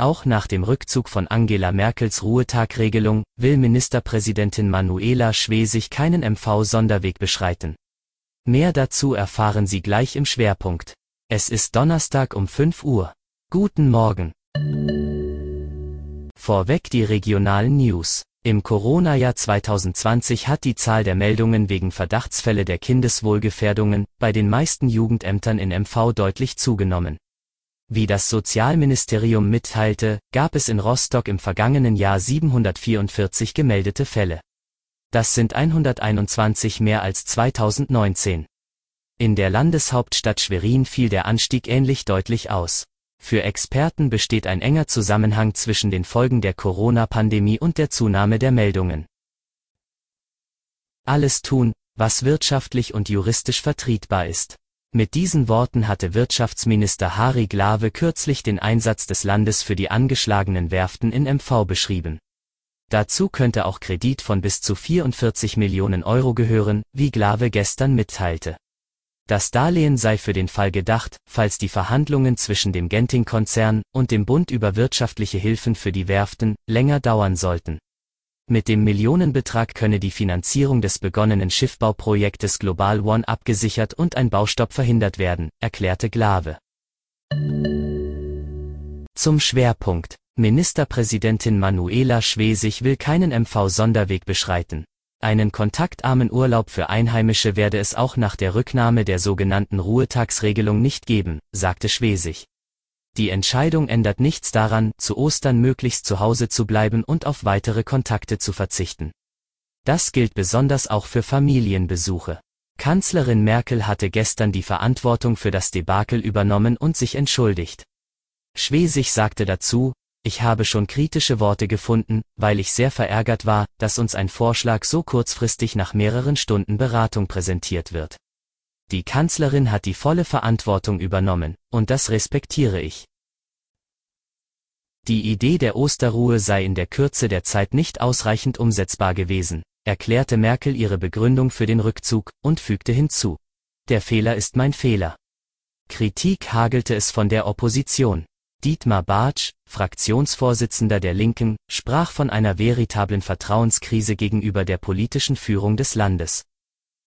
Auch nach dem Rückzug von Angela Merkels Ruhetagregelung will Ministerpräsidentin Manuela Schwesig keinen MV-Sonderweg beschreiten. Mehr dazu erfahren Sie gleich im Schwerpunkt. Es ist Donnerstag um 5 Uhr. Guten Morgen. Vorweg die regionalen News. Im Corona-Jahr 2020 hat die Zahl der Meldungen wegen Verdachtsfälle der Kindeswohlgefährdungen bei den meisten Jugendämtern in MV deutlich zugenommen. Wie das Sozialministerium mitteilte, gab es in Rostock im vergangenen Jahr 744 gemeldete Fälle. Das sind 121 mehr als 2019. In der Landeshauptstadt Schwerin fiel der Anstieg ähnlich deutlich aus. Für Experten besteht ein enger Zusammenhang zwischen den Folgen der Corona-Pandemie und der Zunahme der Meldungen. Alles tun, was wirtschaftlich und juristisch vertretbar ist. Mit diesen Worten hatte Wirtschaftsminister Harry Glawe kürzlich den Einsatz des Landes für die angeschlagenen Werften in MV beschrieben. Dazu könnte auch Kredit von bis zu 44 Millionen Euro gehören, wie Glawe gestern mitteilte. Das Darlehen sei für den Fall gedacht, falls die Verhandlungen zwischen dem Genting-Konzern und dem Bund über wirtschaftliche Hilfen für die Werften länger dauern sollten. Mit dem Millionenbetrag könne die Finanzierung des begonnenen Schiffbauprojektes Global One abgesichert und ein Baustopp verhindert werden, erklärte Glave. Zum Schwerpunkt. Ministerpräsidentin Manuela Schwesig will keinen MV-Sonderweg beschreiten. Einen kontaktarmen Urlaub für Einheimische werde es auch nach der Rücknahme der sogenannten Ruhetagsregelung nicht geben, sagte Schwesig. Die Entscheidung ändert nichts daran, zu Ostern möglichst zu Hause zu bleiben und auf weitere Kontakte zu verzichten. Das gilt besonders auch für Familienbesuche. Kanzlerin Merkel hatte gestern die Verantwortung für das Debakel übernommen und sich entschuldigt. Schwesig sagte dazu, ich habe schon kritische Worte gefunden, weil ich sehr verärgert war, dass uns ein Vorschlag so kurzfristig nach mehreren Stunden Beratung präsentiert wird. Die Kanzlerin hat die volle Verantwortung übernommen, und das respektiere ich. Die Idee der Osterruhe sei in der Kürze der Zeit nicht ausreichend umsetzbar gewesen, erklärte Merkel ihre Begründung für den Rückzug und fügte hinzu. Der Fehler ist mein Fehler. Kritik hagelte es von der Opposition. Dietmar Bartsch, Fraktionsvorsitzender der Linken, sprach von einer veritablen Vertrauenskrise gegenüber der politischen Führung des Landes.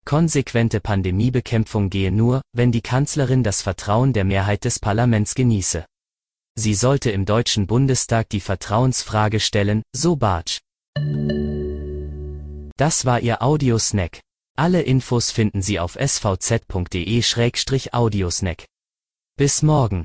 Konsequente Pandemiebekämpfung gehe nur, wenn die Kanzlerin das Vertrauen der Mehrheit des Parlaments genieße. Sie sollte im Deutschen Bundestag die Vertrauensfrage stellen, so Bartsch. Das war Ihr Audiosnack. Alle Infos finden Sie auf svz.de-audiosnack. Bis morgen.